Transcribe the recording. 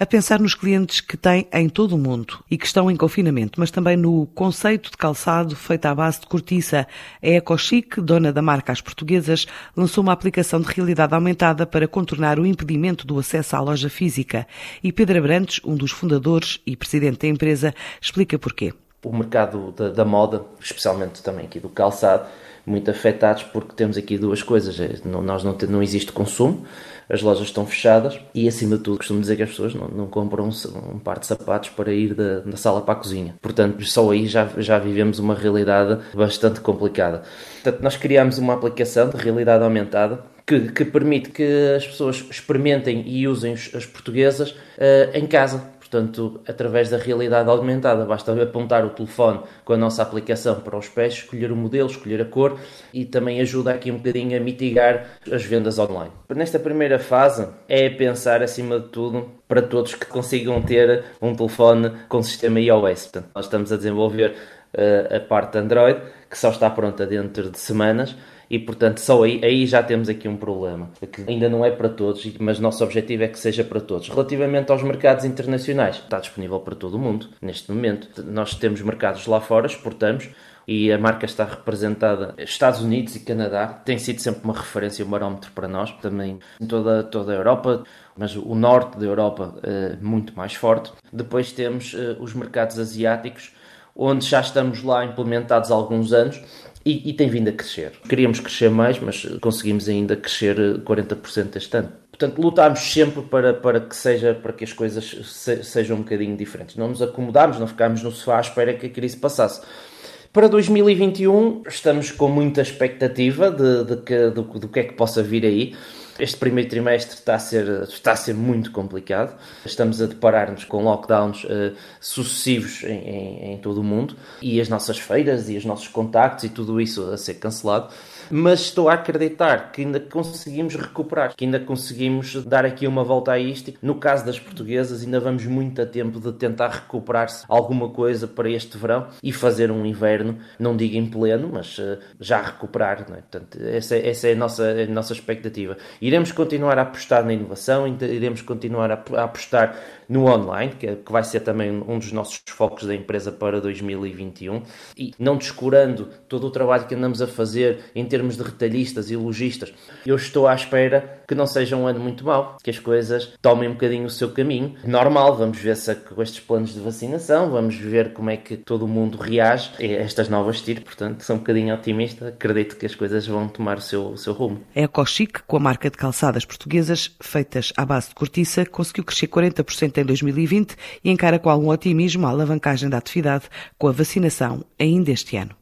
a pensar nos clientes que têm em todo o mundo e que estão em confinamento, mas também no conceito de calçado feito à base de cortiça. A EcoChic, dona da marca As Portuguesas, lançou uma aplicação de realidade aumentada para contornar o impedimento do acesso à loja física. E Pedro Abrantes, um dos fundadores e presidente da empresa, explica porquê. O mercado da, da moda, especialmente também aqui do calçado, muito afetados porque temos aqui duas coisas. É, não, nós não, não existe consumo, as lojas estão fechadas e, acima de tudo, costumo dizer que as pessoas não, não compram um, um, par de sapatos para ir da, da, sala para a cozinha. Portanto, só aí já, já vivemos uma realidade bastante complicada. Portanto, nós criámos uma aplicação de realidade aumentada que, que, permite que as pessoas experimentem e usem as portuguesas uh, em casa Portanto, através da realidade aumentada, basta apontar o telefone com a nossa aplicação para os pés, escolher o modelo, escolher a cor e também ajuda aqui um bocadinho a mitigar as vendas online. Nesta primeira fase é pensar, acima de tudo, para todos que consigam ter um telefone com sistema iOS. Portanto, nós estamos a desenvolver uh, a parte Android, que só está pronta dentro de semanas e portanto só aí, aí já temos aqui um problema que ainda não é para todos, mas nosso objetivo é que seja para todos. Relativamente aos mercados internacionais, está disponível para todo o mundo neste momento. Nós temos mercados lá fora, exportamos e a marca está representada Estados Unidos e Canadá. Tem sido sempre uma referência, um barómetro para nós, também em toda, toda a Europa, mas o norte da Europa é muito mais forte. Depois temos eh, os mercados asiáticos, onde já estamos lá implementados há alguns anos e, e, tem vindo a crescer. Queríamos crescer mais, mas conseguimos ainda crescer 40% este ano. Portanto, lutámos sempre para, para que seja para que as coisas se, sejam um bocadinho diferentes. Não nos acomodámos, não ficámos no sofá à espera que a crise passasse. Para 2021 estamos com muita expectativa de, de que, do, do que é que possa vir aí. Este primeiro trimestre está a ser, está a ser muito complicado. Estamos a deparar-nos com lockdowns uh, sucessivos em, em, em, todo o mundo e as nossas feiras e os nossos contactos e tudo isso a ser cancelado mas estou a acreditar que ainda conseguimos recuperar, que ainda conseguimos dar aqui uma volta a isto. No caso das portuguesas, ainda vamos muito a tempo de tentar recuperar-se alguma coisa para este verão e fazer um inverno, não digo em pleno, mas uh, já recuperar. Não é? Portanto, essa, essa é a nossa, a nossa expectativa. Iremos continuar a apostar na inovação, iremos continuar a, apostar no online, que, é, que vai ser também um dos nossos focos da empresa para 2021, e não descurando todo o trabalho que andamos a fazer em termos de retalhistas e lojistas. Eu estou à espera que não seja um ano muito mau, que as coisas tomem um bocadinho o seu caminho. Normal, vamos ver se com estes planos de vacinação, vamos ver como é que todo o mundo reage a estas novas tiros, portanto, sou um bocadinho otimista, acredito que as coisas vão tomar o seu, o seu rumo. É a Cochic, com a marca de calçadas portuguesas feitas à base de cortiça, conseguiu crescer 40% em 2020 e encara com algum otimismo a alavancagem da atividade com a vacinação ainda este ano.